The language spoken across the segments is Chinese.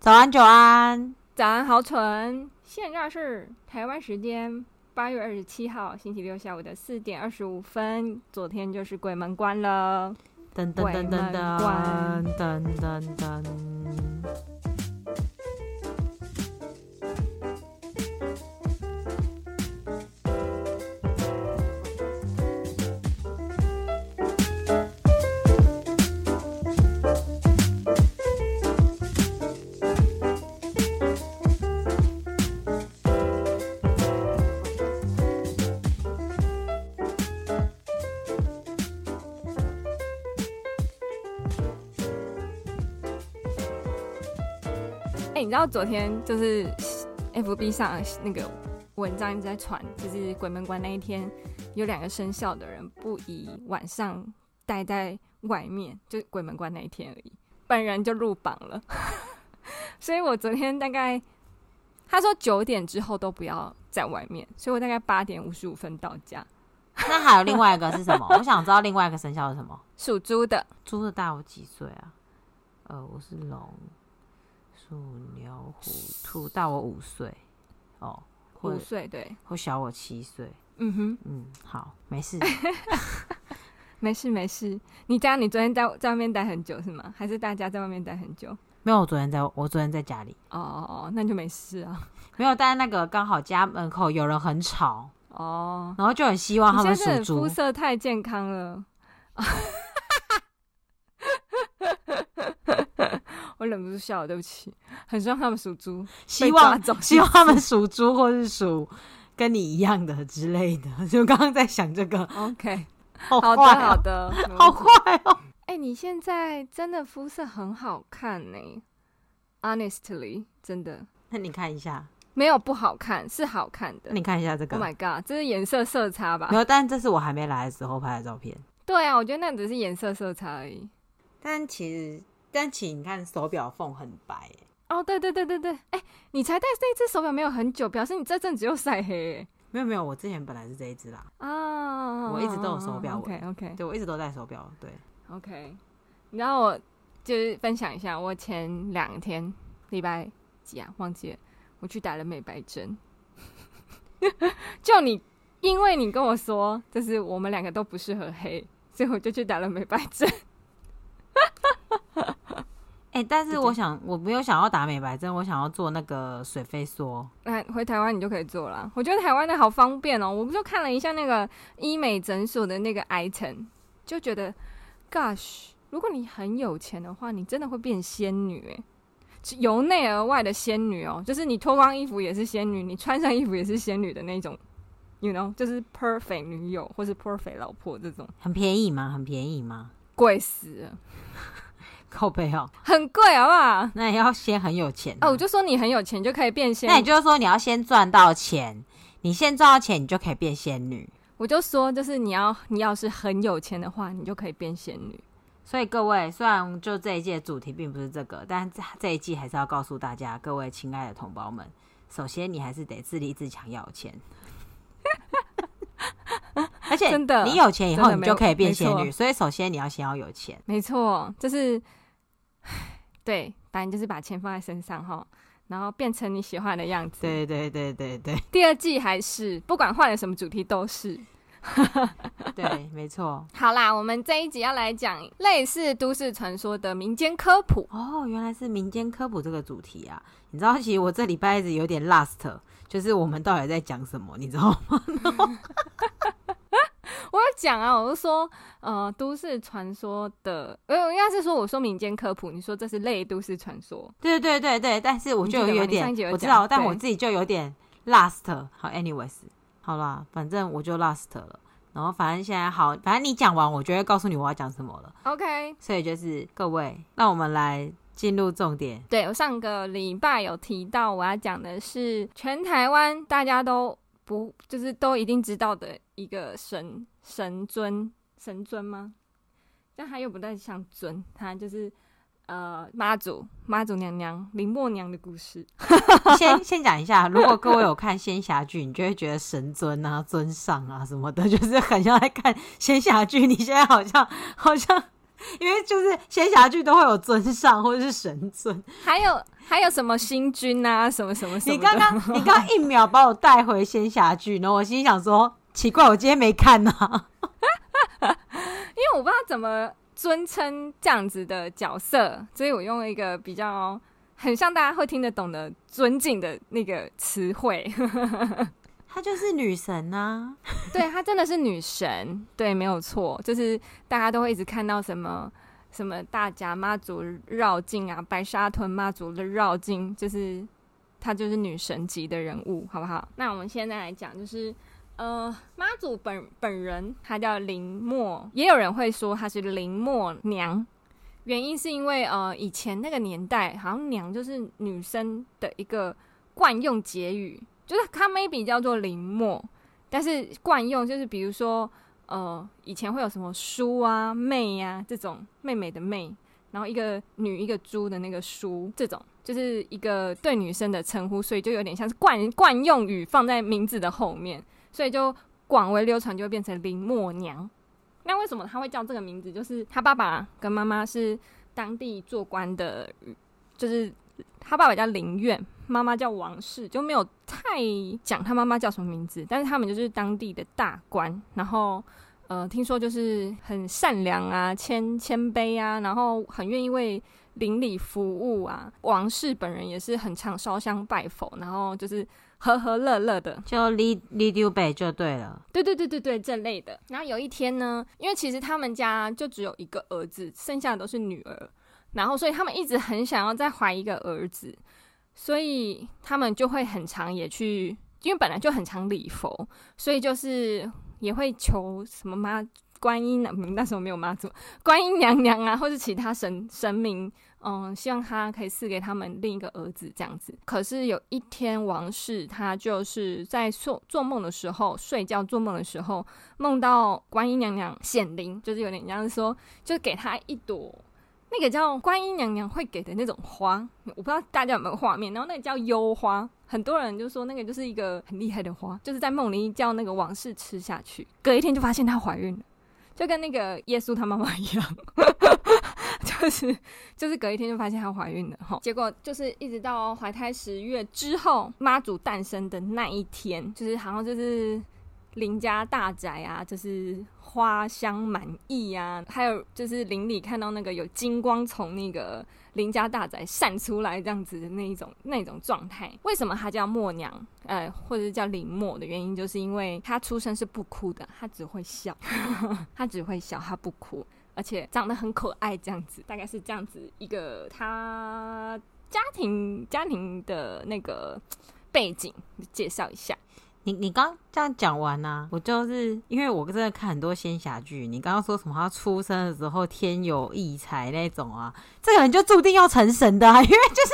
早安，久安，早安，好蠢。现在是台湾时间八月二十七号星期六下午的四点二十五分。昨天就是鬼门关了，噔噔噔噔噔噔噔噔。知道昨天就是 FB 上那个文章一直在传，就是鬼门关那一天，有两个生肖的人不宜晚上待在外面，就鬼门关那一天而已。本人就入榜了，所以我昨天大概他说九点之后都不要在外面，所以我大概八点五十五分到家。那还有另外一个是什么？我想知道另外一个生肖是什么？属猪的，猪的大我几岁啊？呃，我是龙。鼠、牛、虎、兔，大我五岁，哦，五岁对，或小我七岁。嗯哼，嗯，好，没事，没事，没事。你家你昨天在在外面待很久是吗？还是大家在外面待很久？没有，我昨天在我昨天在家里。哦哦哦，那就没事啊。没有，但是那个刚好家门口有人很吵哦，然后就很希望他们属猪。肤色太健康了。我忍不住笑了，对不起。很希望他们属猪，希望希望他们属猪，或是属跟你一样的之类的。就刚刚在想这个。OK，好的，好的，好坏哦。哎、欸，你现在真的肤色很好看呢，Honestly，真的。那你看一下，没有不好看，是好看的。你看一下这个，Oh my God，这是颜色色差吧？没有，但这是我还没来的时候拍的照片。对啊，我觉得那只是颜色色差而已。但其实。但请你看手表缝很白哦，oh, 对对对对对，哎、欸，你才戴这一只手表没有很久，表示你这阵子又晒黑。没有没有，我之前本来是这一只啦。啊，oh, 我一直都有手表。OK OK，对我一直都戴手表。对，OK。然后我就是分享一下，我前两天礼拜几啊，忘记了，我去打了美白针。就你，因为你跟我说，就是我们两个都不适合黑，所以我就去打了美白针。哎、欸，但是我想，我没有想要打美白针，我想要做那个水飞梭。来回台湾你就可以做了。我觉得台湾的好方便哦、喔。我不就看了一下那个医美诊所的那个 item，就觉得，Gosh，如果你很有钱的话，你真的会变仙女哎、欸，由内而外的仙女哦、喔，就是你脱光衣服也是仙女，你穿上衣服也是仙女的那种，you know，就是 perfect 女友或是 perfect 老婆这种。很便宜吗？很便宜吗？贵死了。靠背哦，很贵好不好？那也要先很有钱、啊、哦。我就说你很有钱就可以变仙，那也就是说你要先赚到钱，你先赚到钱，你就可以变仙女。我就说，就是你要你要是很有钱的话，你就可以变仙女。所以各位，虽然就这一季的主题并不是这个，但这这一季还是要告诉大家，各位亲爱的同胞们，首先你还是得自立自强，要有钱。而且真的，你有钱以后你就可以变仙女。所以首先你要先要有钱，没错，就是。对，反正就是把钱放在身上哈，然后变成你喜欢的样子。对对对对对。第二季还是不管换了什么主题都是。对，没错。好啦，我们这一集要来讲类似都市传说的民间科普。哦，原来是民间科普这个主题啊！你知道，其实我这礼拜一直有点 last，就是我们到底在讲什么，你知道吗？我要讲啊，我就说，呃，都市传说的，呃，应该是说，我说民间科普，你说这是类都市传说，对对对对，但是我就有点，我知道，但我自己就有点 last。好，anyways，好啦，反正我就 last 了。然后反正现在好，反正你讲完，我就会告诉你我要讲什么了。OK，所以就是各位，那我们来进入重点。对，我上个礼拜有提到，我要讲的是全台湾大家都不就是都一定知道的一个神。神尊，神尊吗？但他又不太像尊，他就是呃妈祖，妈祖娘娘林默娘的故事。先先讲一下，如果各位有看仙侠剧，你就会觉得神尊啊、尊上啊什么的，就是很像在看仙侠剧。你现在好像好像因为就是仙侠剧都会有尊上或者是神尊，还有还有什么星君啊，什么什么什么。你刚刚你刚刚一秒把我带回仙侠剧，然后我心想说，奇怪，我今天没看呢、啊，因为我不知道怎么尊称这样子的角色，所以我用了一个比较很像大家会听得懂的尊敬的那个词汇。她就是女神啊，对，她真的是女神，对，没有错，就是大家都会一直看到什么什么大甲妈祖绕境啊，白沙屯妈祖的绕境，就是她就是女神级的人物，好不好？那我们现在来讲，就是呃，妈祖本本人她叫林默，也有人会说她是林默娘，原因是因为呃，以前那个年代好像娘就是女生的一个惯用结语。就是他 maybe 叫做林默，但是惯用就是比如说，呃，以前会有什么叔啊、妹呀、啊、这种妹妹的妹，然后一个女一个猪的那个叔，这种就是一个对女生的称呼，所以就有点像是惯惯用语放在名字的后面，所以就广为流传，就会变成林默娘。那为什么他会叫这个名字？就是他爸爸跟妈妈是当地做官的，就是他爸爸叫林苑。妈妈叫王氏，就没有太讲他妈妈叫什么名字，但是他们就是当地的大官，然后呃，听说就是很善良啊，谦谦卑啊，然后很愿意为邻里服务啊。王氏本人也是很常烧香拜佛，然后就是和和乐乐的，就李李丢北就对了，对对对对对，这类的。然后有一天呢，因为其实他们家就只有一个儿子，剩下的都是女儿，然后所以他们一直很想要再怀一个儿子。所以他们就会很常也去，因为本来就很常礼佛，所以就是也会求什么妈观音那那时候没有妈祖，观音娘娘啊，或是其他神神明，嗯，希望他可以赐给他们另一个儿子这样子。可是有一天，王氏他就是在做做梦的时候，睡觉做梦的时候，梦到观音娘娘显灵，就是有点像是说，就给他一朵。那个叫观音娘娘会给的那种花，我不知道大家有没有画面。然后那个叫幽花，很多人就说那个就是一个很厉害的花，就是在梦里叫那个王氏吃下去，隔一天就发现她怀孕了，就跟那个耶稣他妈妈一样，就是就是隔一天就发现她怀孕了哈。结果就是一直到怀胎十月之后，妈祖诞生的那一天，就是好像就是。邻家大宅啊，就是花香满溢啊，还有就是邻里看到那个有金光从那个邻家大宅散出来这样子的那一种那一种状态。为什么她叫默娘？呃，或者是叫林默的原因，就是因为她出生是不哭的，她只会笑，她只会笑，她不哭，而且长得很可爱，这样子，大概是这样子一个他家庭家庭的那个背景介绍一下。你你刚这样讲完呢、啊，我就是因为我真的看很多仙侠剧。你刚刚说什么他出生的时候天有异才那种啊，这个人就注定要成神的啊，因为就是。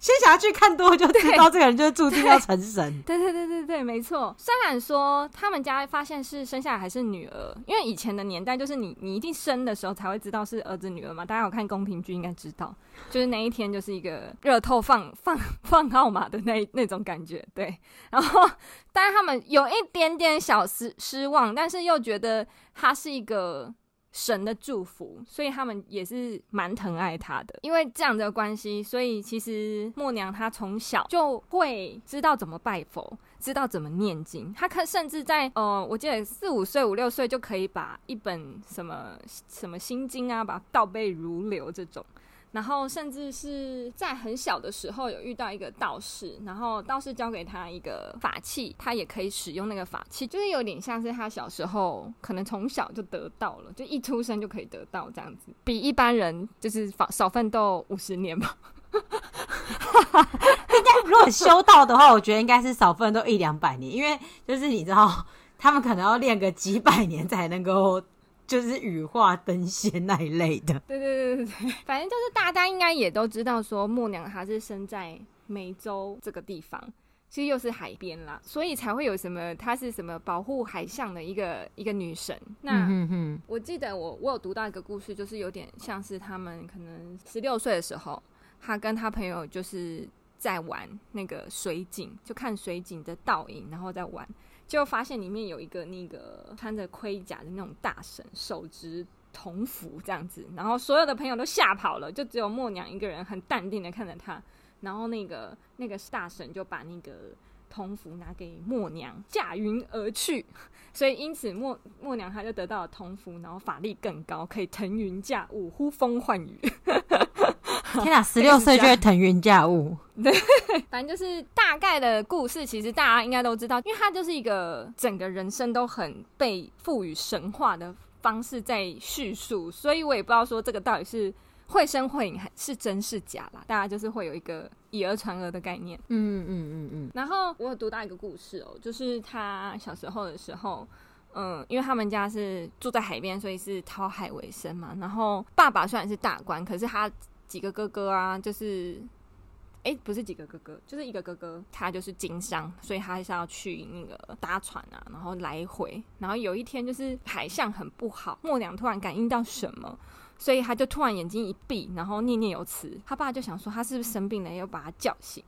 仙侠剧看多就知道这个人就是注定要成神。对 对对对对，没错。虽然说他们家发现是生下来还是女儿，因为以前的年代就是你你一定生的时候才会知道是儿子女儿嘛。大家有看宫廷剧应该知道，就是那一天就是一个热透放放放号码的那那种感觉。对，然后当然他们有一点点小失失望，但是又觉得他是一个。神的祝福，所以他们也是蛮疼爱他的。因为这样的关系，所以其实默娘她从小就会知道怎么拜佛，知道怎么念经。她可甚至在呃，我记得四五岁、五六岁就可以把一本什么什么心经啊，把它倒背如流这种。然后甚至是在很小的时候有遇到一个道士，然后道士教给他一个法器，他也可以使用那个法器，就是有点像是他小时候可能从小就得到了，就一出生就可以得到这样子，比一般人就是少奋斗五十年吧。应该如果修道的话，我觉得应该是少奋斗一两百年，因为就是你知道，他们可能要练个几百年才能够。就是羽化登仙那一类的，对对对对对，反正就是大家应该也都知道，说默娘她是生在美洲这个地方，其实又是海边啦，所以才会有什么她是什么保护海象的一个一个女神。那嗯我记得我我有读到一个故事，就是有点像是他们可能十六岁的时候，他跟他朋友就是在玩那个水井，就看水井的倒影，然后再玩。就发现里面有一个那个穿着盔甲的那种大神，手执铜符这样子，然后所有的朋友都吓跑了，就只有默娘一个人很淡定的看着他，然后那个那个大神就把那个铜符拿给默娘，驾云而去。所以因此默默娘她就得到了铜符，然后法力更高，可以腾云驾雾、呼风唤雨。天哪，十六岁就会腾云驾雾？对，反正就是大概的故事，其实大家应该都知道，因为他就是一个整个人生都很被赋予神话的方式在叙述，所以我也不知道说这个到底是。绘声绘影还是真是假啦？大家就是会有一个以讹传讹的概念。嗯嗯嗯嗯。然后我有读到一个故事哦，就是他小时候的时候，嗯，因为他们家是住在海边，所以是讨海为生嘛。然后爸爸虽然是大官，可是他几个哥哥啊，就是，哎，不是几个哥哥，就是一个哥哥，他就是经商，所以他还是要去那个搭船啊，然后来回。然后有一天就是海象很不好，默娘突然感应到什么。所以他就突然眼睛一闭，然后念念有词。他爸就想说他是不是生病了，要把他叫醒。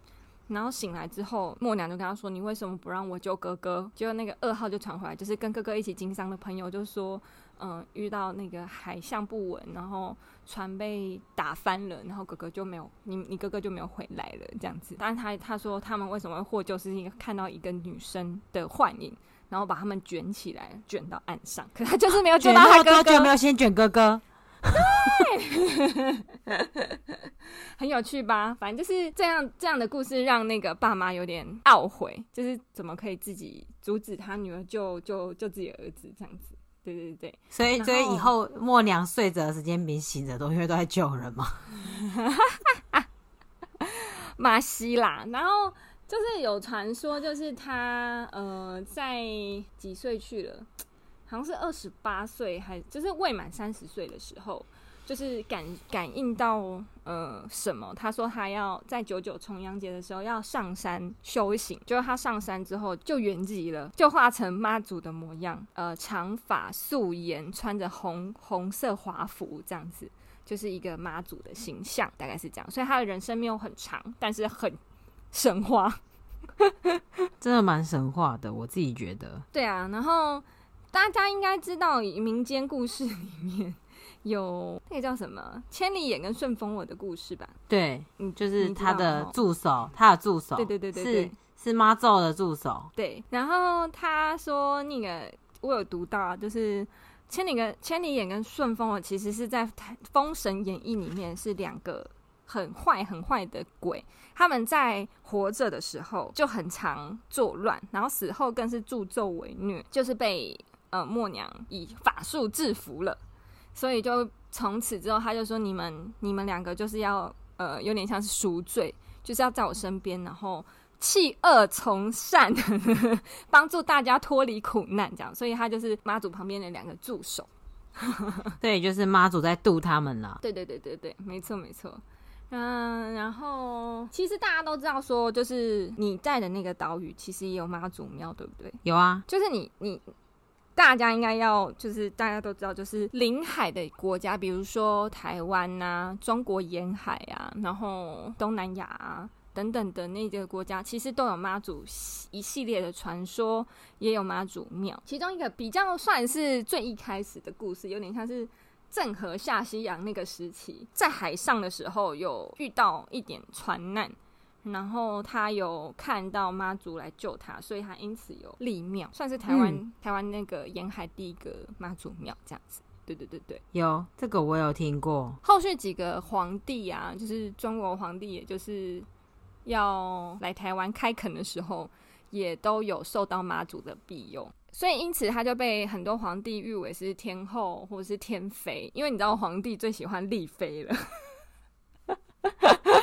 然后醒来之后，默娘就跟他说：“你为什么不让我救哥哥？”结果那个噩耗就传回来，就是跟哥哥一起经商的朋友就说：“嗯，遇到那个海象不稳，然后船被打翻了，然后哥哥就没有你，你哥哥就没有回来了。”这样子。但是他他说他们为什么会获救，是因为看到一个女生的幻影，然后把他们卷起来，卷到岸上。可他就是没有卷到他哥哥，就没有先卷哥哥。对，很有趣吧？反正就是这样，这样的故事让那个爸妈有点懊悔，就是怎么可以自己阻止他女儿救救救自己儿子这样子？对对对，所以所以以后默娘睡着的时间比醒着多，因为都在救人嘛。马西啦，然后就是有传说，就是他呃在几岁去了？好像是二十八岁，还就是未满三十岁的时候，就是感感应到呃什么？他说他要在九九重阳节的时候要上山修行，就是他上山之后就圆寂了，就化成妈祖的模样，呃，长发素颜，穿着红红色华服，这样子就是一个妈祖的形象，大概是这样。所以他的人生没有很长，但是很 神话，真的蛮神话的，我自己觉得。对啊，然后。大家应该知道，民间故事里面有那个叫什么千里眼跟顺风耳的故事吧？对，嗯，就是他的助手，他的助手，对对对对，对，是是妈祖的助手。对，然后他说那个我有读到，就是千里跟千里眼跟顺风耳其实是在《封神演义》里面是两个很坏很坏的鬼，他们在活着的时候就很常作乱，然后死后更是助纣为虐，就是被。呃，默娘以法术制服了，所以就从此之后，他就说：“你们，你们两个就是要呃，有点像是赎罪，就是要在我身边，然后弃恶从善，帮助大家脱离苦难，这样。所以他就是妈祖旁边的两个助手，对，就是妈祖在渡他们了。对对对对对，没错没错。嗯，然后其实大家都知道，说就是你在的那个岛屿，其实也有妈祖庙，对不对？有啊，就是你你。大家应该要，就是大家都知道，就是临海的国家，比如说台湾啊、中国沿海啊，然后东南亚啊等等的那个国家，其实都有妈祖一系列的传说，也有妈祖庙。其中一个比较算是最一开始的故事，有点像是郑和下西洋那个时期，在海上的时候有遇到一点船难。然后他有看到妈祖来救他，所以他因此有立庙，算是台湾、嗯、台湾那个沿海第一个妈祖庙这样子。对对对对，有这个我有听过。后续几个皇帝啊，就是中国皇帝，也就是要来台湾开垦的时候，也都有受到妈祖的庇佑，所以因此他就被很多皇帝誉为是天后或者是天妃，因为你知道皇帝最喜欢立妃了。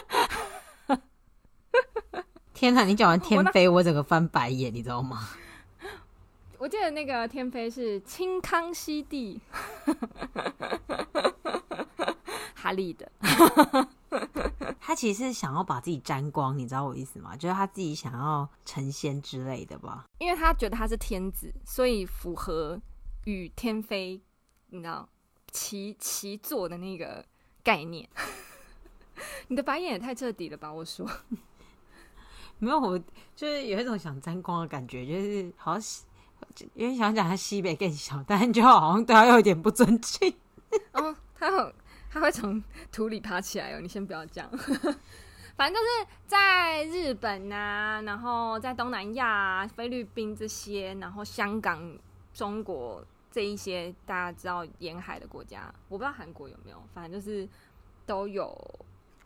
天哪！你讲完天妃，我整个翻白眼，你知道吗？我记得那个天妃是清康熙帝哈利的，他其实是想要把自己沾光，你知道我意思吗？就是他自己想要成仙之类的吧？因为他觉得他是天子，所以符合与天妃，你知道齐齐坐的那个概念。你的白眼也太彻底了吧？我说。没有，我就是有一种想沾光的感觉，就是好像，因为想讲他西北更小，但就好像对他有一点不尊敬。哦，他有他会从土里爬起来哦，你先不要这样。反正就是在日本啊，然后在东南亚、啊、菲律宾这些，然后香港、中国这一些大家知道沿海的国家，我不知道韩国有没有，反正就是都有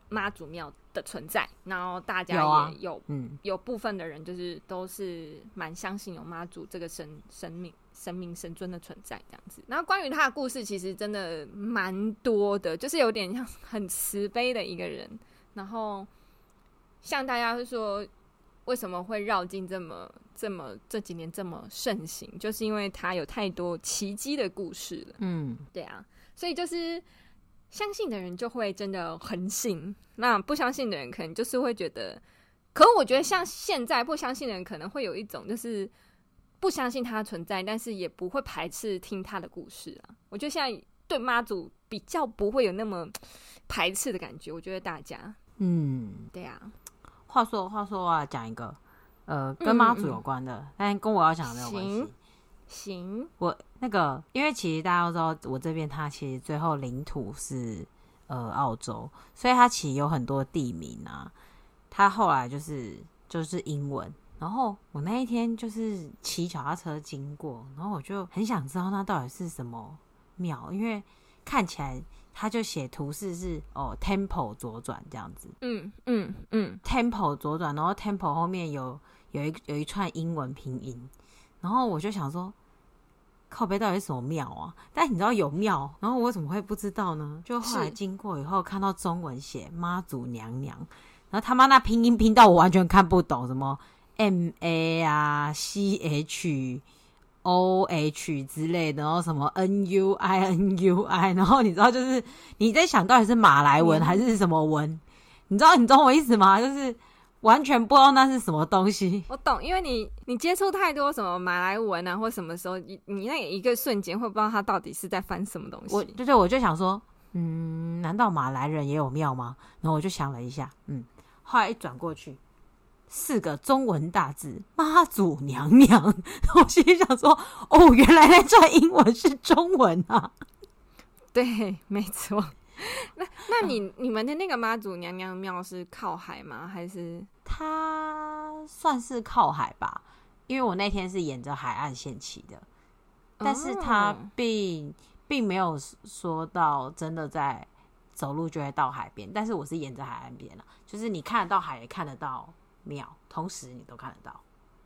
妈祖庙的存在。然后大家也有，嗯、有部分的人就是都是蛮相信有妈祖这个神神明、神明、神尊的存在这样子。然后关于他的故事，其实真的蛮多的，就是有点像 很慈悲的一个人，然后。像大家是说，为什么会绕境这么这么这几年这么盛行，就是因为他有太多奇迹的故事了。嗯，对啊，所以就是相信的人就会真的很信，那不相信的人可能就是会觉得。可我觉得像现在不相信的人可能会有一种就是不相信它的存在，但是也不会排斥听他的故事啊。我觉得现在对妈祖比较不会有那么排斥的感觉。我觉得大家，嗯，对啊。话说话说啊，讲一个，呃，跟妈祖有关的，但跟我要讲的没有关系。行，我那个，因为其实大家都知道，我这边它其实最后领土是呃澳洲，所以它其实有很多地名啊。它后来就是就是英文。然后我那一天就是骑脚踏车经过，然后我就很想知道那到底是什么庙，因为看起来。他就写图示是哦，Temple 左转这样子，嗯嗯嗯，Temple 左转，然后 Temple 后面有有一有一串英文拼音，然后我就想说，靠背到底是什么庙啊？但你知道有庙，然后我怎么会不知道呢？就后来经过以后看到中文写妈祖娘娘，然后他妈那拼音拼到我完全看不懂，什么 M A 啊 C H。O H 之类的，然后什么 N U I N U I，然后你知道就是你在想到底是马来文还是什么文？嗯、你知道你懂我意思吗？就是完全不知道那是什么东西。我懂，因为你你接触太多什么马来文啊，或什么时候你你那一个瞬间会不知道它到底是在翻什么东西。我就对我就想说，嗯，难道马来人也有庙吗？然后我就想了一下，嗯，后来一转过去。四个中文大字“妈祖娘娘”，我心里想说：“哦，原来那串英文是中文啊！” 对，没错。那那你、嗯、你们的那个妈祖娘娘庙是靠海吗？还是它算是靠海吧？因为我那天是沿着海岸线骑的，但是它并并没有说到真的在走路就会到海边。但是我是沿着海岸边了，就是你看得到海，也看得到。庙，同时你都看得到，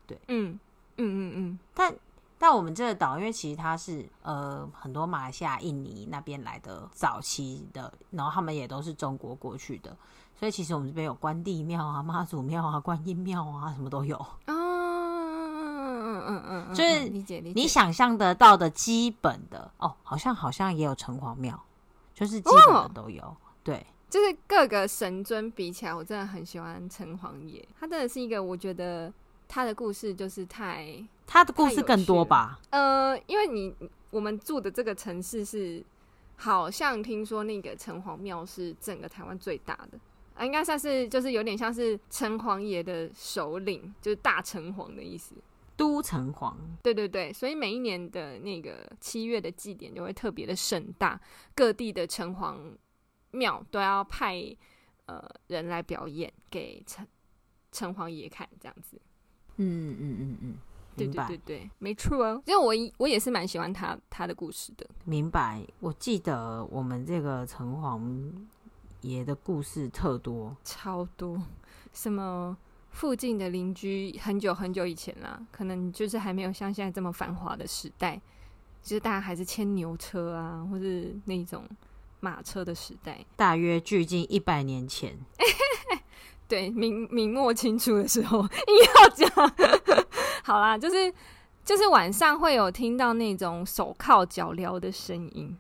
对，嗯嗯嗯嗯。但但我们这个岛，因为其实它是呃很多马来西亚、印尼那边来的早期的，然后他们也都是中国过去的，所以其实我们这边有关帝庙啊、妈祖庙啊、观音庙啊，什么都有。嗯嗯嗯嗯嗯，就是理解理解。你想象得到的基本的哦，好像好像也有城隍庙，就是基本的都有，对。就是各个神尊比起来，我真的很喜欢城隍爷。他真的是一个，我觉得他的故事就是太他的故事更多吧。呃，因为你我们住的这个城市是，好像听说那个城隍庙是整个台湾最大的啊，应该算是就是有点像是城隍爷的首领，就是大城隍的意思。都城隍，对对对，所以每一年的那个七月的祭典就会特别的盛大，各地的城隍。庙都要派呃人来表演给城城隍爷看，这样子。嗯嗯嗯嗯，对对对对，没错哦。因为我我也是蛮喜欢他他的故事的。明白。我记得我们这个城隍爷的故事特多，超多。什么附近的邻居很久很久以前啦，可能就是还没有像现在这么繁华的时代，就是大家还是牵牛车啊，或是那种。马车的时代，大约距今一百年前。对，明明末清初的时候，硬要讲。好啦，就是就是晚上会有听到那种手铐脚镣的声音，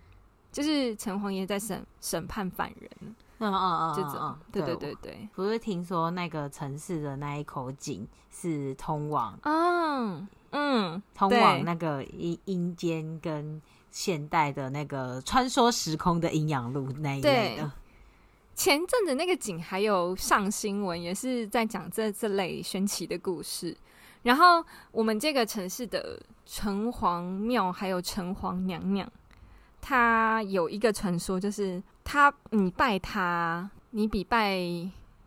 就是城隍爷在审审判犯人。嗯嗯嗯，这种，对对对对。不是听说那个城市的那一口井是通往，嗯嗯，通往那个阴阴间跟。现代的那个穿梭时空的阴阳路那一类的，前阵子那个景还有上新闻，也是在讲这这类玄奇的故事。然后我们这个城市的城隍庙还有城隍娘娘，她有一个传说，就是他你拜他，你比拜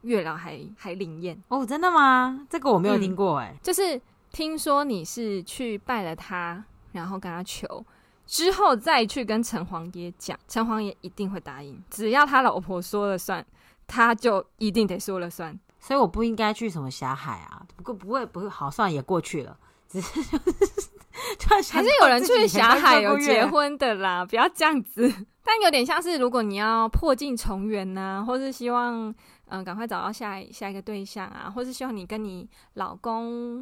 月老还还灵验哦？真的吗？这个我没有听过哎、嗯。就是听说你是去拜了他，然后跟他求，之后再去跟城隍爷讲，城隍爷一定会答应，只要他老婆说了算，他就一定得说了算。所以我不应该去什么霞海啊？不过不会不会，好算也过去了，只是就是。还是有人去霞海有结婚的啦，不要这样子。但有点像是，如果你要破镜重圆呐，或是希望嗯赶快找到下下一个对象啊，或是希望你跟你老公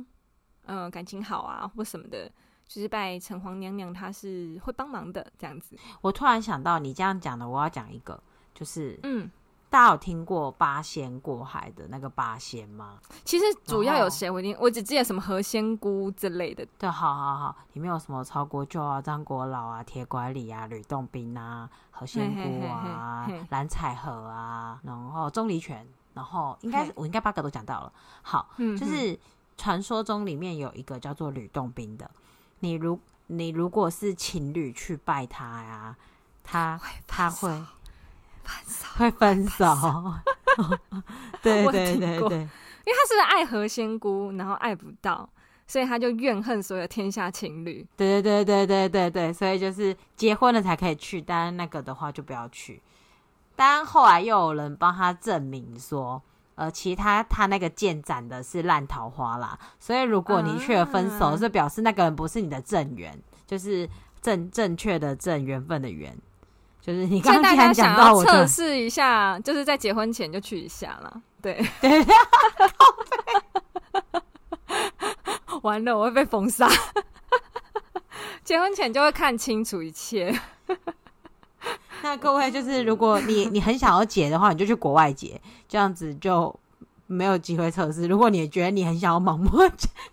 嗯、呃、感情好啊，或什么的，就是拜城隍娘娘，她是会帮忙的这样子。我突然想到，你这样讲的，我要讲一个，就是嗯。大家有听过八仙过海的那个八仙吗？其实主要有谁？我听我只记得什么何仙姑之类的。对，好好好，里面有什么曹国舅啊、张国老啊、铁拐李啊、吕洞宾啊、何仙姑啊、蓝采和啊，然后钟离权，然后应该我应该八个都讲到了。好，就是传说中里面有一个叫做吕洞宾的，你如你如果是情侣去拜他呀，他他会。会分手，对对对对，因为他是爱何仙姑，然后爱不到，所以他就怨恨所有天下情侣。对对对对对对对，所以就是结婚了才可以去，但那个的话就不要去。但后来又有人帮他证明说，呃，其他他那个剑斩的是烂桃花啦，所以如果你去了分手，是表示那个人不是你的正缘，就是正正确的正缘分的缘。就是你刚刚讲到，大家想要测试一下，就是在结婚前就去一下了。对，对，完了，我会被封杀。结婚前就会看清楚一切。那各位，就是如果你你很想要结的话，你就去国外结，这样子就没有机会测试。如果你觉得你很想要盲目，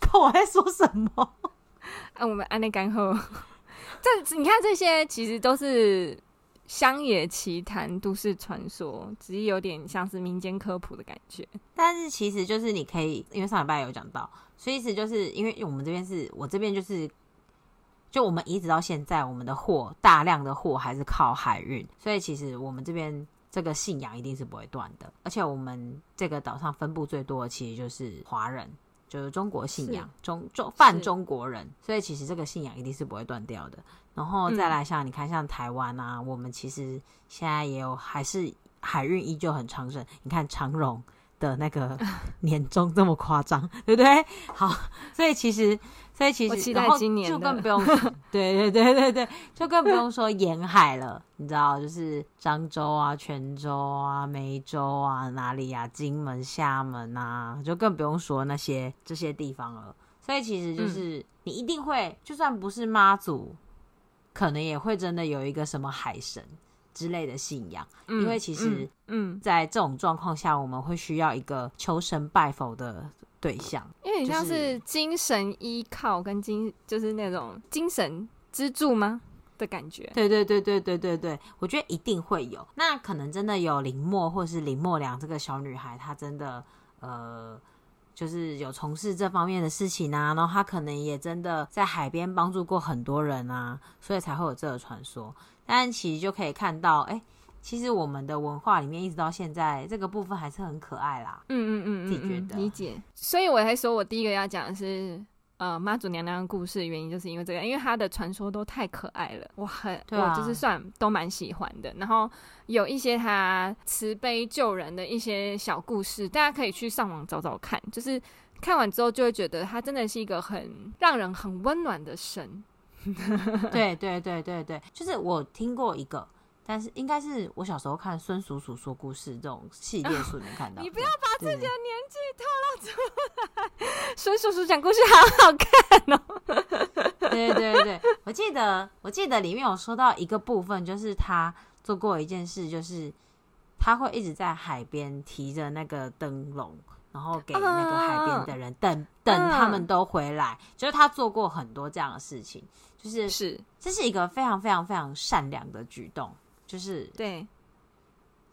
看我在说什么？啊，我们安内干后，这你看这些其实都是。乡野奇谈、都市传说，只是有点像是民间科普的感觉。但是其实就是你可以，因为上礼拜有讲到，所以意思就是因为我们这边是我这边就是，就我们一直到现在，我们的货大量的货还是靠海运，所以其实我们这边这个信仰一定是不会断的。而且我们这个岛上分布最多的其实就是华人。就是中国信仰，中中泛中国人，所以其实这个信仰一定是不会断掉的。然后再来像你看，像台湾啊，我们其实现在也有，还是海运依旧很昌盛。你看长荣的那个 年终这么夸张，对不对？好，所以其实。所以其实，期待今年就更不用说，对对对对对，就更不用说沿海了。你知道，就是漳州啊、泉州啊、梅州啊、哪里啊、金门、厦门啊，就更不用说那些这些地方了。所以其实就是你一定会，就算不是妈祖，可能也会真的有一个什么海神之类的信仰。因为其实，嗯，在这种状况下，我们会需要一个求神拜佛的。对象，因为你像是精神依靠跟精，就是那种精神支柱吗的感觉？对对对对对对对，我觉得一定会有。那可能真的有林默或是林默良这个小女孩，她真的呃，就是有从事这方面的事情啊，然后他可能也真的在海边帮助过很多人啊，所以才会有这个传说。但其实就可以看到，哎。其实我们的文化里面一直到现在，这个部分还是很可爱啦。嗯嗯嗯，自己觉得理解。所以我才说我第一个要讲的是，呃，妈祖娘娘的故事原因，就是因为这个，因为她的传说都太可爱了，我很，我就是算都蛮喜欢的。然后有一些她慈悲救人的一些小故事，大家可以去上网找找看。就是看完之后就会觉得她真的是一个很让人很温暖的神。对对对对对，就是我听过一个。但是应该是我小时候看孙叔叔说故事这种系列书里面看到。你不要把自己的年纪透露出来。孙叔叔讲故事好好看哦。对对对，我记得我记得里面有说到一个部分，就是他做过一件事，就是他会一直在海边提着那个灯笼，然后给那个海边的人等等他们都回来。就是他做过很多这样的事情，就是是这是一个非常非常非常善良的举动。就是对，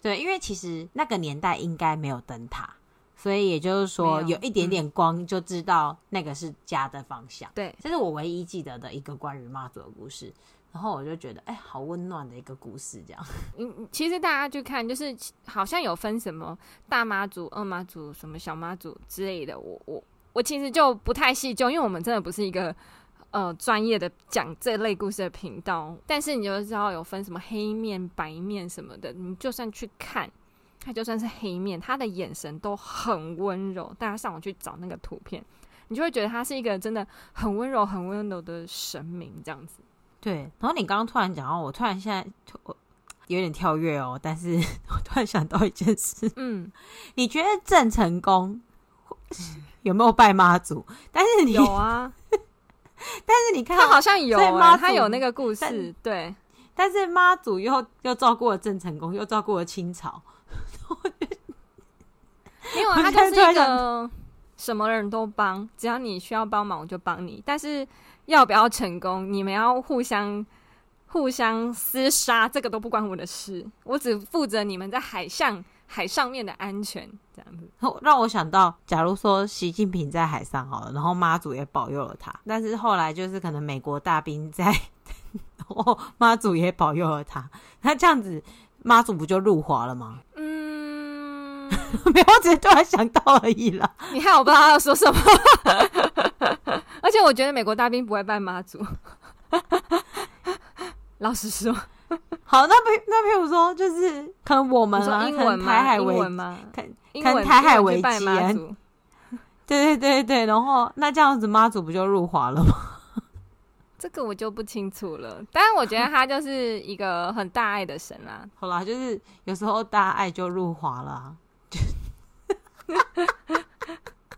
对，因为其实那个年代应该没有灯塔，所以也就是说有一点点光就知道那个是家的方向。对，这是我唯一记得的一个关于妈祖的故事。然后我就觉得，哎、欸，好温暖的一个故事，这样。嗯，其实大家去看，就是好像有分什么大妈祖、二妈祖、什么小妈祖之类的。我我我其实就不太细究，因为我们真的不是一个呃专业的讲这类故事的频道。但是你就知道有分什么黑面、白面什么的，你就算去看。他就算是黑面，他的眼神都很温柔。大家上网去找那个图片，你就会觉得他是一个真的很温柔、很温柔的神明这样子。对。然后你刚刚突然讲到，我突然现在有点跳跃哦，但是我突然想到一件事。嗯，你觉得郑成功有没有拜妈祖？但是你有啊，但是你看他好像有、欸，他有那个故事。对，但是妈祖又又照顾了郑成功，又照顾了清朝。没有啊，他就是一个什么人都帮，只要你需要帮忙，我就帮你。但是要不要成功，你们要互相互相厮杀，这个都不关我的事。我只负责你们在海上海上面的安全，这样子。让我想到，假如说习近平在海上好了，然后妈祖也保佑了他，但是后来就是可能美国大兵在，然后妈祖也保佑了他，那这样子妈祖不就入华了吗？嗯 没有，我只是突然想到而已啦。你看，我不知道他要说什么。而且我觉得美国大兵不会拜妈祖。老实说，好，那比那譬如说，就是可能我们啊，英文台海危，可能台海危机，对对对对，然后那这样子妈祖不就入华了吗？这个我就不清楚了。但是我觉得他就是一个很大爱的神啦。好啦，就是有时候大爱就入华了。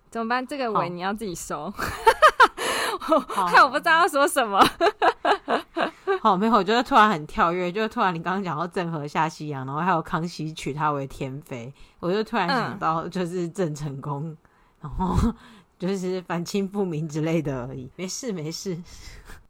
怎么办？这个尾你要自己收。害我不知道要说什么。好，没有，我觉得突然很跳跃，就突然你刚刚讲到郑和下西洋，然后还有康熙娶她为天妃，我就突然想到就是郑成功，嗯、然后 就是反清复明之类的而已。没事，没事。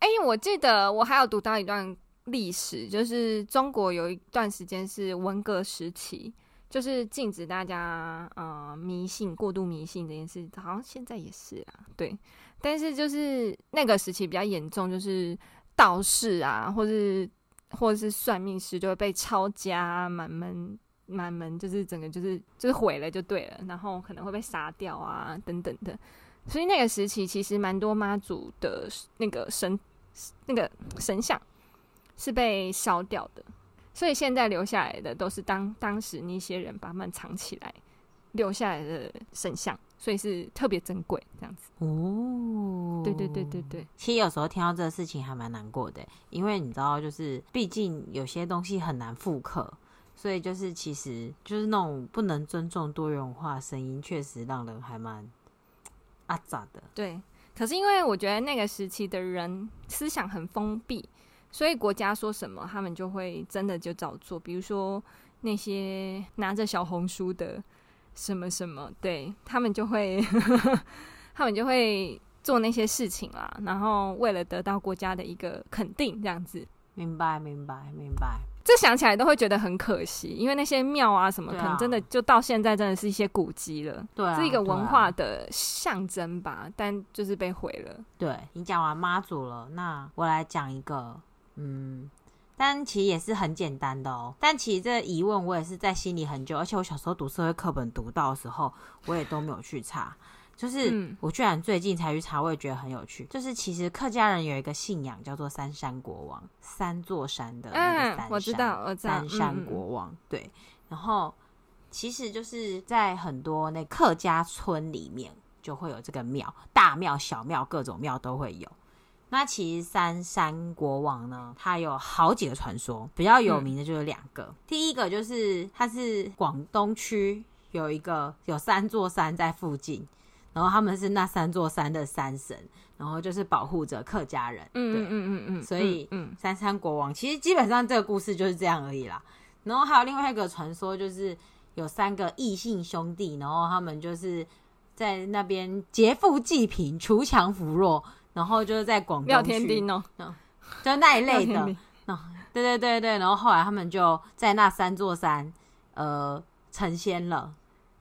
哎、欸，我记得我还有读到一段历史，就是中国有一段时间是文革时期。就是禁止大家呃迷信，过度迷信这件事，好像现在也是啊，对。但是就是那个时期比较严重，就是道士啊，或是或是算命师就会被抄家，满门满门就是整个就是就是毁了就对了，然后可能会被杀掉啊等等的。所以那个时期其实蛮多妈祖的那个神那个神像是被烧掉的。所以现在留下来的都是当当时那些人把他们藏起来留下来的神像，所以是特别珍贵这样子。哦，对对对对对。其实有时候听到这个事情还蛮难过的，因为你知道，就是毕竟有些东西很难复刻，所以就是其实就是那种不能尊重多元化声音，确实让人还蛮阿杂的。对，可是因为我觉得那个时期的人思想很封闭。所以国家说什么，他们就会真的就照做。比如说那些拿着小红书的什么什么，对，他们就会，他们就会做那些事情啦。然后为了得到国家的一个肯定，这样子。明白，明白，明白。这想起来都会觉得很可惜，因为那些庙啊什么，可能真的就到现在真的是一些古迹了。对啊，是一个文化的象征吧，但就是被毁了。对，你讲完妈祖了，那我来讲一个。嗯，但其实也是很简单的哦。但其实这个疑问我也是在心里很久，而且我小时候读社会课本读到的时候，我也都没有去查。就是我居然最近才去查，我也觉得很有趣。就是其实客家人有一个信仰叫做三山国王，三座山的那个三山，嗯，我知道，我知道，三山国王。嗯，对，然后其实就是在很多那客家村里面就会有这个庙，大庙、小庙，各种庙都会有。那其实三山国王呢，他有好几个传说，比较有名的就是两个。嗯、第一个就是他是广东区有一个有三座山在附近，然后他们是那三座山的山神，然后就是保护着客家人。嗯对嗯嗯嗯，所以三山国王其实基本上这个故事就是这样而已啦。然后还有另外一个传说，就是有三个异姓兄弟，然后他们就是在那边劫富济贫、锄强扶弱。然后就是在广东天丁哦，就那一类的，哦，对对对对，然后后来他们就在那三座山，呃，成仙了，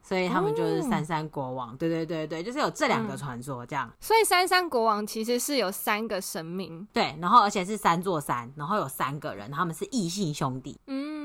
所以他们就是三山国王。哦、对对对对，就是有这两个传说这样、嗯。所以三山国王其实是有三个神明，对，然后而且是三座山，然后有三个人，他们是异姓兄弟。嗯，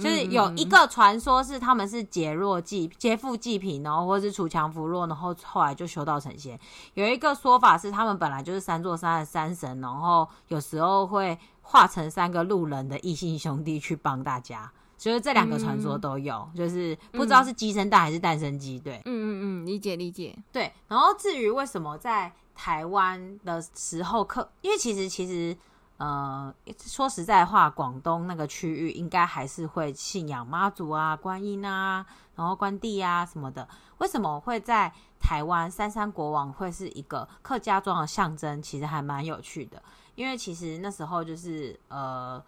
就是有一个传说是他们是劫弱济劫富济贫，然后或是锄强扶弱，然后后来就修道成仙。有一个说法是他们本来就是三座山的山神，然后有时候会化成三个路人的异性兄弟去帮大家。所以这两个传说都有，嗯、就是不知道是鸡生蛋还是蛋生鸡，对，嗯嗯嗯，理解理解，对。然后至于为什么在台湾的时候客，因为其实其实呃，说实在话，广东那个区域应该还是会信仰妈祖啊、观音啊，然后关帝啊什么的。为什么会在台湾三山国王会是一个客家庄的象征？其实还蛮有趣的，因为其实那时候就是呃。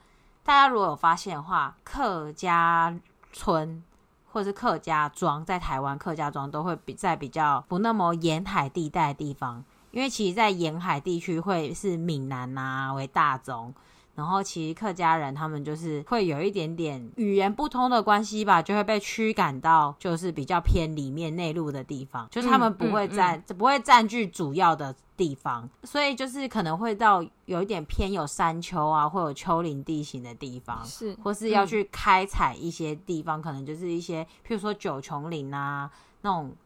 大家如果有发现的话，客家村或是客家庄，在台湾客家庄都会比在比较不那么沿海地带的地方，因为其实，在沿海地区会是闽南啊为大宗。然后其实客家人他们就是会有一点点语言不通的关系吧，就会被驱赶到就是比较偏里面内陆的地方，就是他们不会占、嗯嗯嗯、不会占据主要的地方，所以就是可能会到有一点偏有山丘啊，或有丘陵地形的地方，是或是要去开采一些地方，嗯、可能就是一些譬如说九琼林啊那种，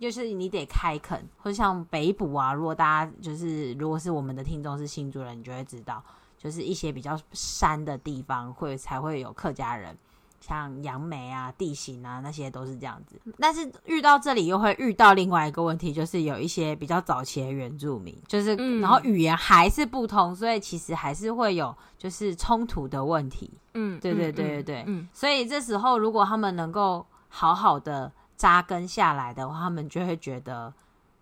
就是你得开垦，或者像北埔啊，如果大家就是如果是我们的听众是新竹人，你就会知道。就是一些比较山的地方会才会有客家人，像杨梅啊、地形啊那些都是这样子。但是遇到这里又会遇到另外一个问题，就是有一些比较早期的原住民，就是、嗯、然后语言还是不通，所以其实还是会有就是冲突的问题。嗯，对对对对对。嗯，所以这时候如果他们能够好好的扎根下来的话，他们就会觉得，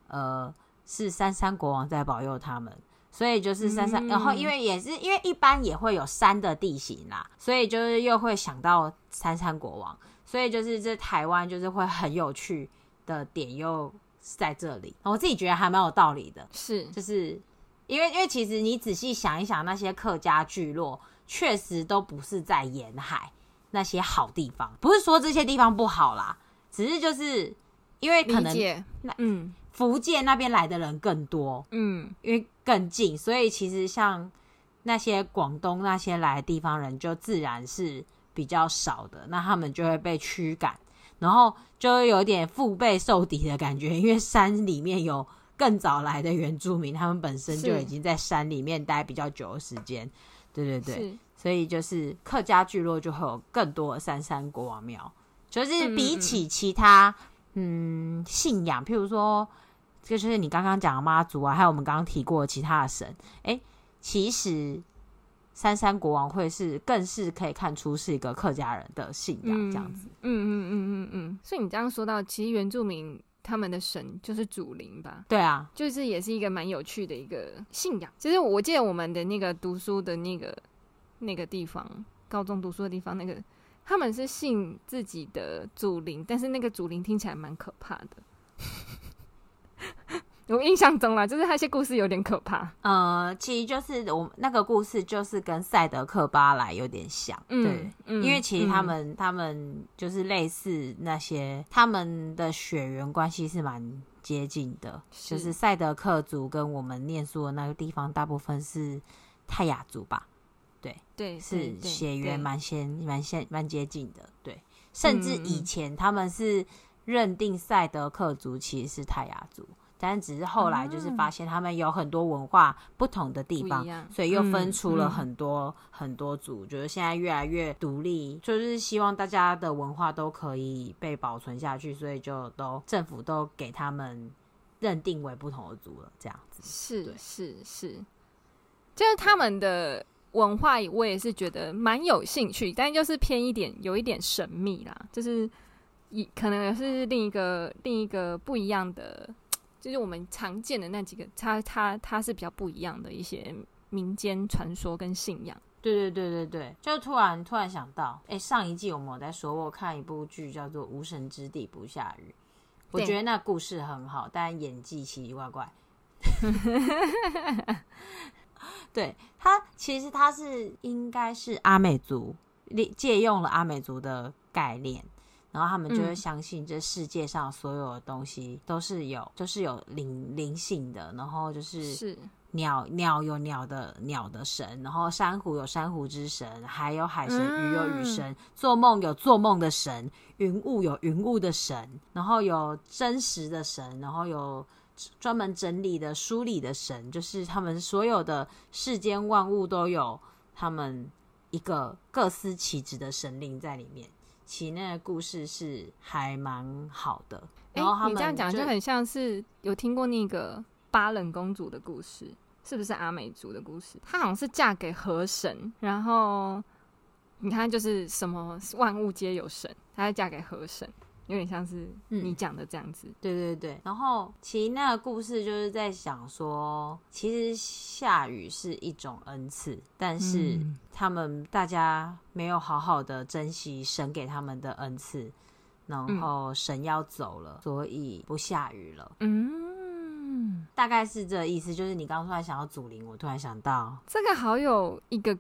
呃，是三山国王在保佑他们。所以就是山山，然后因为也是因为一般也会有山的地形啦，所以就是又会想到三山国王，所以就是这台湾就是会很有趣的点又在这里，我自己觉得还蛮有道理的，是。就是因为因为其实你仔细想一想，那些客家聚落确实都不是在沿海那些好地方，不是说这些地方不好啦，只是就是因为可能那嗯。福建那边来的人更多，嗯，因为更近，所以其实像那些广东那些来的地方人，就自然是比较少的，那他们就会被驱赶，然后就会有点腹背受敌的感觉，因为山里面有更早来的原住民，他们本身就已经在山里面待比较久的时间，对对对，所以就是客家聚落就会有更多的三山国王庙，就是比起其他嗯，嗯信仰，譬如说。就是你刚刚讲的妈祖啊，还有我们刚刚提过的其他的神，哎、欸，其实三山国王会是更是可以看出是一个客家人的信仰这样子。嗯嗯嗯嗯嗯嗯。所以你刚刚说到，其实原住民他们的神就是祖灵吧？对啊，就是也是一个蛮有趣的一个信仰。其实我记得我们的那个读书的那个那个地方，高中读书的地方，那个他们是信自己的祖灵，但是那个祖灵听起来蛮可怕的。我印象中啦，就是那些故事有点可怕。呃，其实就是我那个故事，就是跟赛德克巴莱有点像，嗯、对，嗯、因为其实他们、嗯、他们就是类似那些他们的血缘关系是蛮接近的，是就是赛德克族跟我们念书的那个地方大部分是泰雅族吧？对对，是血缘蛮先蛮先蛮接近的，对，甚至以前他们是认定赛德克族其实是泰雅族。但只是后来就是发现他们有很多文化不同的地方，所以又分出了很多、嗯、很多族。就是现在越来越独立，就是希望大家的文化都可以被保存下去，所以就都政府都给他们认定为不同的族了。这样子是对是是，就是他们的文化，我也是觉得蛮有兴趣，但就是偏一点，有一点神秘啦，就是一可能也是另一个另一个不一样的。就是我们常见的那几个，它它它是比较不一样的一些民间传说跟信仰。对对对对对，就突然突然想到，哎，上一季我们有在说，我看一部剧叫做《无神之地不下雨》，我觉得那故事很好，但演技奇奇怪怪。对他，其实他是应该是阿美族借用了阿美族的概念。然后他们就会相信这世界上所有的东西都是有，都、就是有灵灵性的，然后就是是。鸟鸟有鸟的鸟的神，然后珊瑚有珊瑚之神，海有海神，鱼有鱼神，做梦有做梦的神，云雾有云雾的神，然后有真实的神，然后有专门整理的梳理的神，就是他们所有的世间万物都有他们一个各司其职的神灵在里面。其那个故事是还蛮好的。然后他们、欸、你这样讲就很像是有听过那个。巴冷公主的故事是不是阿美族的故事？她好像是嫁给河神，然后你看，就是什么万物皆有神，她要嫁给河神，有点像是你讲的这样子。嗯。对对对，然后其实那个故事就是在想说，其实下雨是一种恩赐，但是他们大家没有好好的珍惜神给他们的恩赐，然后神要走了，所以不下雨了。嗯。嗯，大概是这意思，就是你刚刚突然想到祖灵，我突然想到这个好有一个，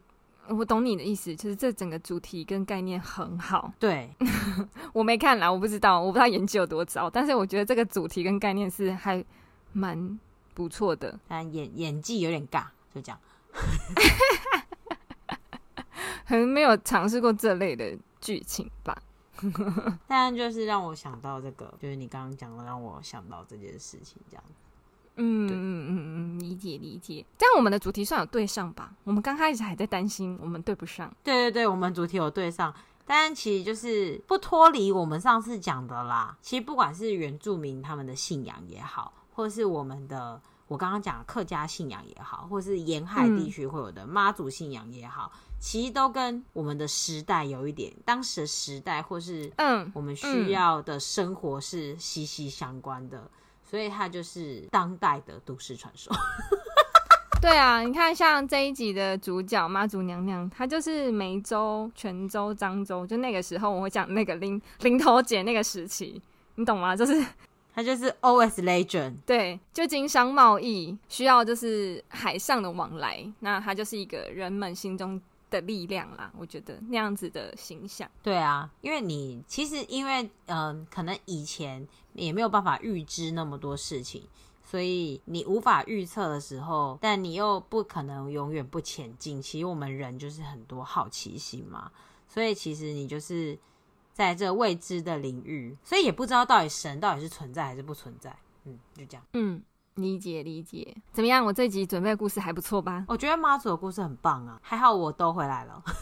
我懂你的意思，就是这整个主题跟概念很好。对，我没看来，我不知道，我不知道演技有多糟，但是我觉得这个主题跟概念是还蛮不错的。但演演技有点尬，就这样，可能没有尝试过这类的剧情吧。但就是让我想到这个，就是你刚刚讲的，让我想到这件事情，这样。嗯嗯嗯嗯，理解理解。这样我们的主题算有对上吧？我们刚开始还在担心我们对不上。对对对，我们主题有对上，但其实就是不脱离我们上次讲的啦。其实不管是原住民他们的信仰也好，或是我们的我刚刚讲的客家信仰也好，或是沿海地区会有的妈祖信仰也好，嗯，其实都跟我们的时代有一点，当时的时代或是嗯，我们需要的生活是息息相关的。所以它就是当代的都市传说。对啊，你看像这一集的主角妈祖娘娘，她就是梅州、泉州、漳州，就那个时候我会讲那个零零头姐那个时期，你懂吗？就是她就是 OS Legend，对，就经商贸易需要就是海上的往来，那她就是一个人们心中的力量啦。我觉得那样子的形象，对啊，因为你其实因为嗯、呃，可能以前。也没有办法预知那么多事情，所以你无法预测的时候，但你又不可能永远不前进。其实我们人就是很多好奇心嘛，所以其实你就是在这未知的领域，所以也不知道到底神到底是存在还是不存在。嗯，就这样。嗯，理解理解。怎么样？我这集准备的故事还不错吧？我觉得妈祖的故事很棒啊，还好我都回来了。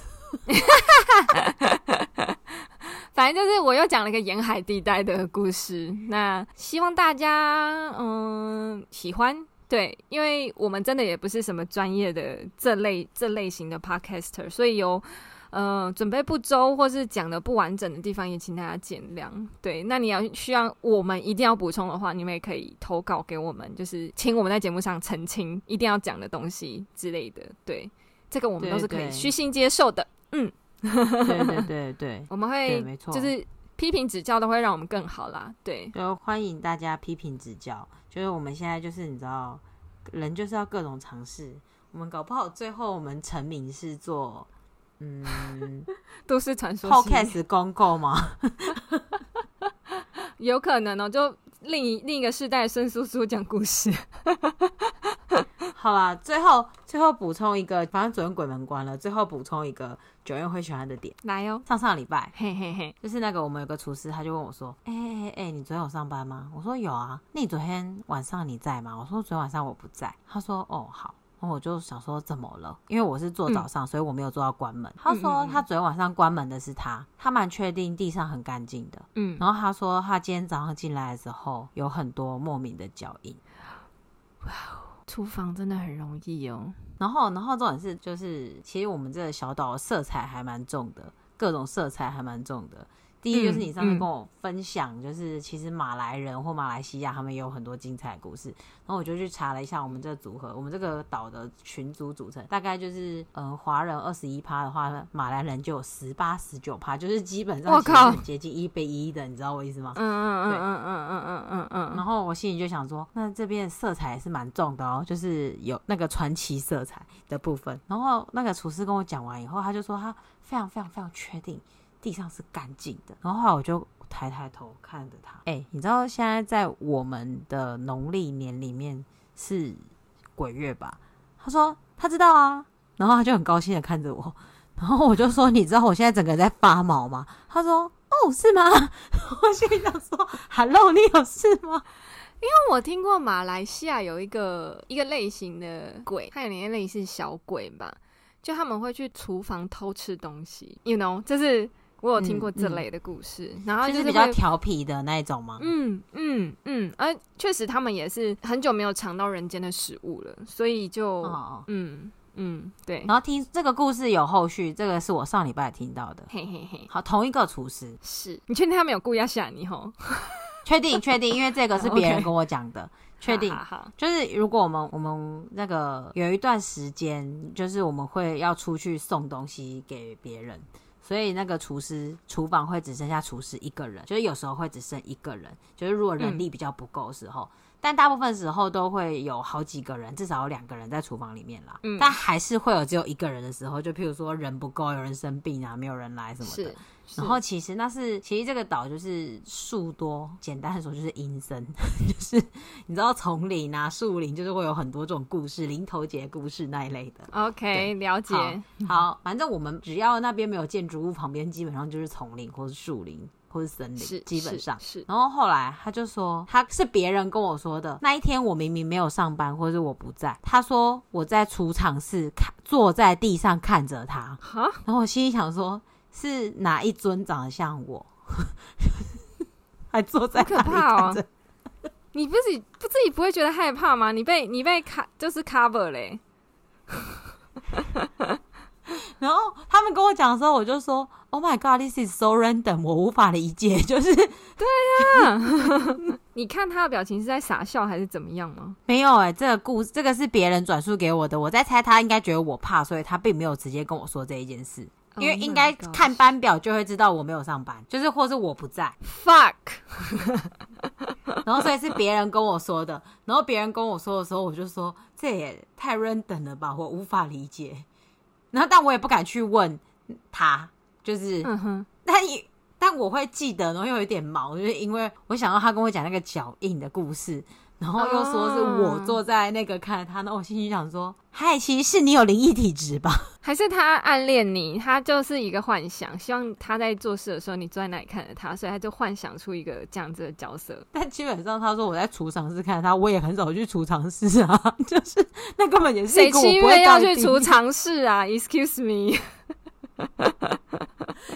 反正就是我又讲了一个沿海地带的故事，那希望大家嗯喜欢。对，因为我们真的也不是什么专业的这类这类型的 podcaster，所以有呃准备不周或是讲的不完整的地方，也请大家见谅。对，那你要需要我们一定要补充的话，你们也可以投稿给我们，就是请我们在节目上澄清一定要讲的东西之类的。对，这个我们都是可以虚心接受的。对对嗯。对对对 对，我们会就是批评指教都会让我们更好啦。对，就欢迎大家批评指教。就是我们现在就是你知道，人就是要各种尝试。我们搞不好最后我们成名是做嗯 都市传说 Podcast 公告吗？有可能哦，就另一另一个世代孙叔叔讲故事。好啦，最后最后补充一个，反正昨天鬼门关了，最后补充一个九月会喜欢的点，来哦。上上礼拜，嘿嘿嘿，就是那个我们有个厨师，他就问我说：“哎哎哎，你昨天有上班吗？”我说：“有啊。”那你昨天晚上你在吗？我说：“昨天晚上我不在。”他说：“哦，好。”我就想说怎么了？因为我是做早上，嗯、所以我没有做到关门。他说他昨天晚上关门的是他，他蛮确定地上很干净的。嗯，然后他说他今天早上进来的时候有很多莫名的脚印。哇哦！厨房真的很容易哦，然后，然后重点是，就是其实我们这个小岛色彩还蛮重的，各种色彩还蛮重的。第一就是你上次跟我分享，就是其实马来人或马来西亚他们也有很多精彩的故事。然后我就去查了一下我们这个组合，我们这个岛的群组组成，大概就是嗯华人二十一趴的话，马来人就有十八十九趴，就是基本上其实很接近一比一的，你知道我意思吗？嗯嗯嗯嗯嗯嗯嗯嗯嗯。然后我心里就想说，那这边色彩也是蛮重的哦，就是有那个传奇色彩的部分。然后那个厨师跟我讲完以后，他就说他非常非常非常确定。地上是干净的，然后后来我就抬抬头看着他。哎、你知道现在在我们的农历年里面是鬼月吧？他说他知道啊，然后他就很高兴的看着我，然后我就说你知道我现在整个人在发毛吗？他说哦，是吗？我心里想说，Hello，你有事吗？因为我听过马来西亚有一个一个类型的鬼，它有点类似小鬼吧，就他们会去厨房偷吃东西，you know，就是我有听过这类的故事，嗯嗯、然后就是，是比较调皮的那一种吗？嗯嗯嗯，而确实他们也是很久没有尝到人间的食物了，所以就哦嗯嗯对。然后听这个故事有后续，这个是我上礼拜听到的，嘿嘿嘿。好，同一个厨师，是你确定他没有故意要吓你吼？确定确定，因为这个是别人跟我讲的。确.定，好，就是如果我们我们那个有一段时间，就是我们会要出去送东西给别人，所以那个厨师厨房会只剩下厨师一个人，就是有时候会只剩一个人，就是如果人力比较不够的时候。嗯但大部分时候都会有好几个人，至少有两个人在厨房里面啦。嗯，但还是会有只有一个人的时候，就譬如说人不够，有人生病啊，没有人来什么的。然后其实那是，其实这个岛就是树多，简单的说就是阴森，就是你知道丛林啊、树林，就是会有很多这种故事，林投节故事那一类的。OK，了解好。好，反正我们只要那边没有建筑物，旁边基本上就是丛林或是树林。或是森林，是基本上是，是。然后后来他就说，他是别人跟我说的。那一天我明明没有上班，或是我不在。他说我在储藏室看，坐在地上看着他。哈然后我心里想说，是哪一尊长得像我？还坐在？可怕哦！你不是不自己不会觉得害怕吗？你被你被卡就是 cover 嘞。然后他们跟我讲的时候，我就说：“Oh my God, this is so random，我无法理解。”就是对呀、啊，你看他的表情是在傻笑还是怎么样吗？没有哎、欸，这个故事这个是别人转述给我的，我在猜他应该觉得我怕，所以他并没有直接跟我说这一件事，因为应该看班表就会知道我没有上班，就是或是我不在。Fuck，然后所以是别人跟我说的，然后别人跟我说的时候，我就说这也太 random 了吧，我无法理解。然后，但我也不敢去问他，就是，嗯、哼。但但我会记得，然后又有一点毛，就是因为我想到他跟我讲那个脚印的故事，然后又说是我坐在那个看着他，那、哦、我心里想说，嗨，其实是你有灵异体质吧？还是他暗恋你？他就是一个幻想，希望他在做事的时候你坐在那里看着他，所以他就幻想出一个这样子的角色。但基本上他说我在储藏室看着他，我也很少去储藏室啊，就是那根本也是谁七月要去储藏室啊？Excuse me，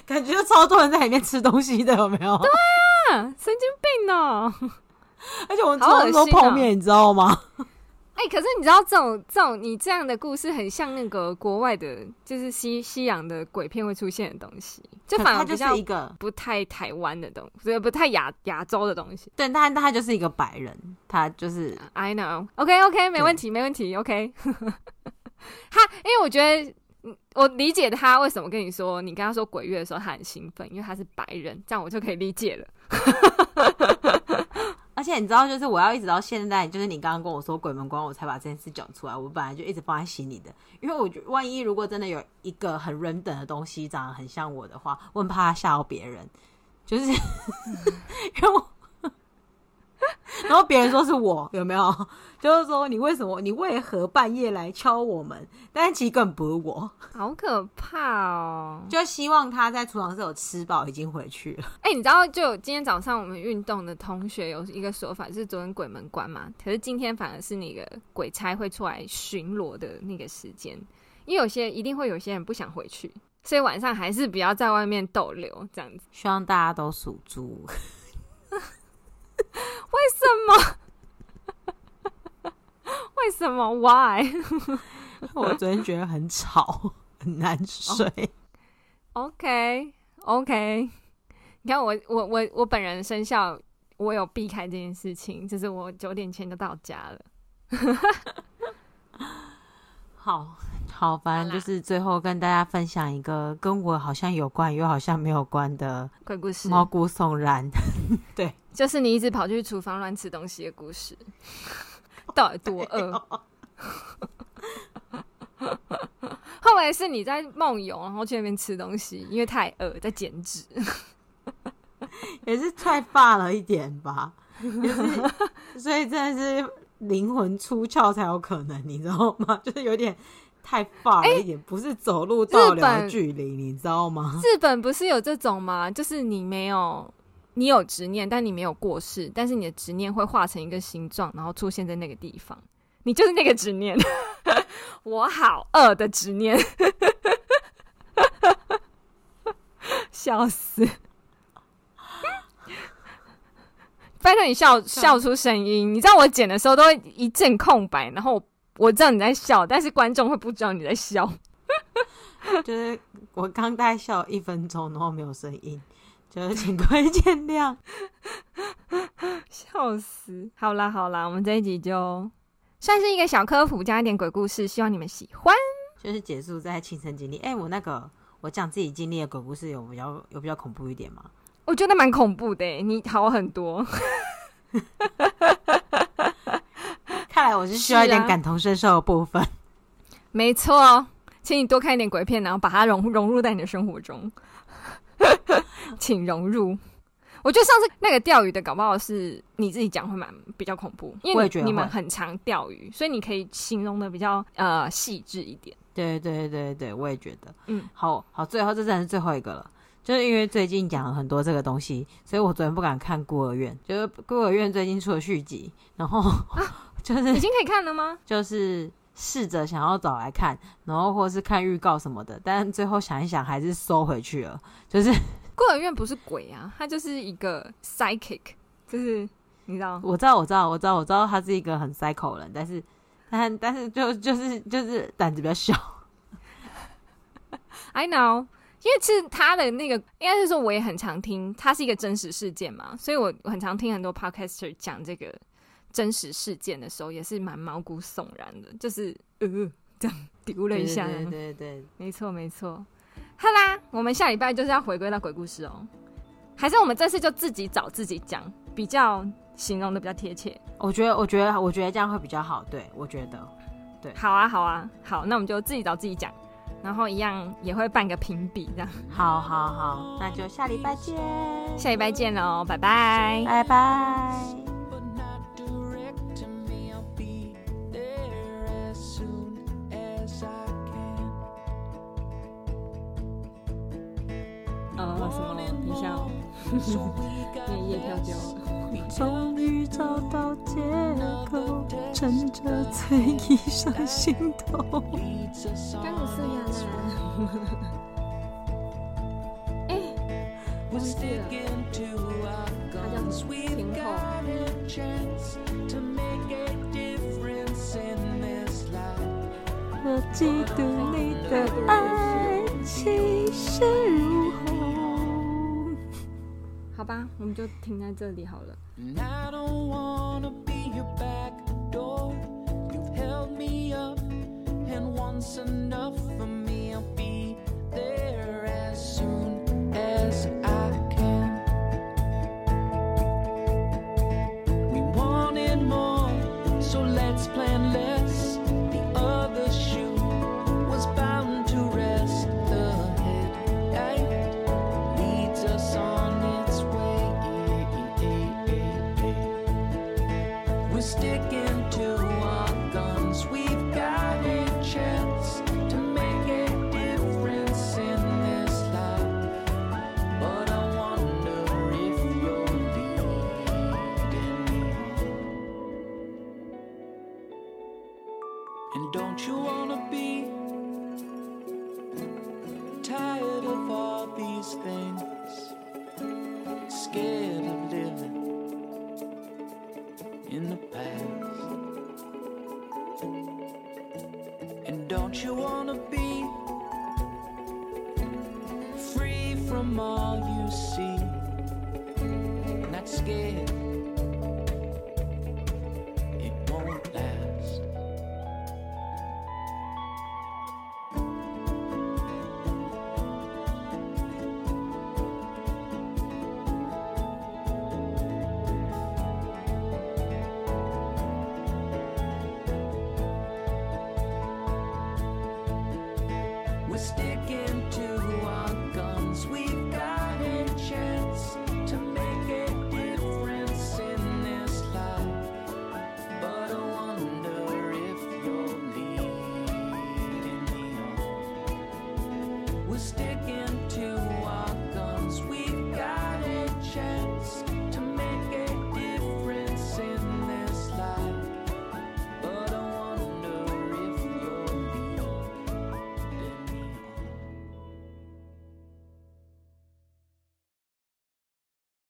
感觉超多人在里面吃东西的，有没有？对啊，神经病哦！而且我们吃很多泡面，你知道吗？哎、欸，可是你知道这种这种你这样的故事很像那个国外的，就是西西洋的鬼片会出现的东西，就反而就是一个不太台湾的东西，不太亚亚洲的东西。对，但他就是一个白人，他就是 I know。OK OK，没问题，没问题。OK，他因为我觉得我理解他为什么跟你说，你跟他说鬼月的时候他很兴奋，因为他是白人，这样我就可以理解了。而且你知道，就是我要一直到现在，就是你刚刚跟我说鬼门关，我才把这件事讲出来。我本来就一直放在心里的，因为我觉得万一如果真的有一个很 random 的东西长得很像我的话，我很怕吓到别人，就是 因为我。然后别人说是我有没有？就是说你为什么？你为何半夜来敲我们？但是其实根本不是我，好可怕哦！就希望他在厨房是有吃饱，已经回去了。哎、欸，你知道，就今天早上我们运动的同学有一个说法，就是昨天鬼门关嘛。可是今天反而是那个鬼差会出来巡逻的那个时间，因为有些一定会有些人不想回去，所以晚上还是不要在外面逗留这样子。希望大家都属猪。为什么？为什么？Why？我昨天觉得很吵，很难睡。Oh. OK，OK。你看我，我，我，我本人生效，我有避开这件事情，就是我九点前就到家了。好。好，反正就是最后跟大家分享一个跟我好像有关又好像没有关的鬼故事，毛骨悚然。对，就是你一直跑去厨房乱吃东西的故事，到底多饿？后来是你在梦游，然后去那边吃东西，因为太饿，在减脂。也是太发了一点吧，就是所以真的是灵魂出窍才有可能，你知道吗？就是有点太发了一点，欸、不是走路到了距离，你知道吗？日本不是有这种吗？就是你没有。你有执念，但你没有过世，但是你的执念会化成一个形状，然后出现在那个地方。你就是那个执念，我好饿的执念，笑死！拜托你笑笑出声音。你知道我剪的时候都会一阵空白，然后我，知道你在笑，但是观众会不知道你在笑。就是我刚大概笑一分钟，然后没有声音。就请各位见谅，笑死！好啦好啦，我们这一集就算是一个小科普加一点鬼故事，希望你们喜欢。就是结束在亲身经历。哎、欸，我那个我讲自己经历的鬼故事有比较有比较恐怖一点吗？我觉得蛮恐怖的，你好很多。看来我是需要一点感同身受的部分。啊、没错，请你多看一点鬼片，然后把它融融入在你的生活中。请融入。我觉得上次那个钓鱼的，搞不好是你自己讲会蛮比较恐怖，因为你们很常钓鱼，所以你可以形容的比较呃细致一点。对对对对，我也觉得。嗯，好好，最后这真的是最后一个了，就是因为最近讲了很多这个东西，所以我昨天不敢看孤儿院，就是孤儿院最近出了续集，然后、啊、就是已经可以看了吗？就是试着想要找来看，然后或是看预告什么的，但最后想一想还是收回去了，就是。孤儿院不是鬼啊，他就是一个 psychic，就是你知道？我知道，我知道，我知道，我知道他是一个很 psycho 人，但是，但但是就就是就是胆子比较小。I know，因为其实他的那个应该是说，我也很常听，他是一个真实事件嘛，所以我很常听很多 podcaster 讲这个真实事件的时候，也是蛮毛骨悚然的，就是呃这样丢了一下，对对对，对，没错没错。好啦，我们下礼拜就是要回归到鬼故事哦，还是我们这次就自己找自己讲，比较形容的比较贴切。我觉得，我觉得，我觉得这样会比较好。对，我觉得，对。好啊，好啊，好，那我们就自己找自己讲，然后一样也会办个评比，这样。好好好，那就下礼拜见，下礼拜见喽，拜拜，拜拜。着醉意上心头。甘鲁瑟亚啦。哎，忘记了，他叫。我嫉妒你的爱气势如虹。好吧，我们就停在这里好了。door. You've held me up, and once enough for me.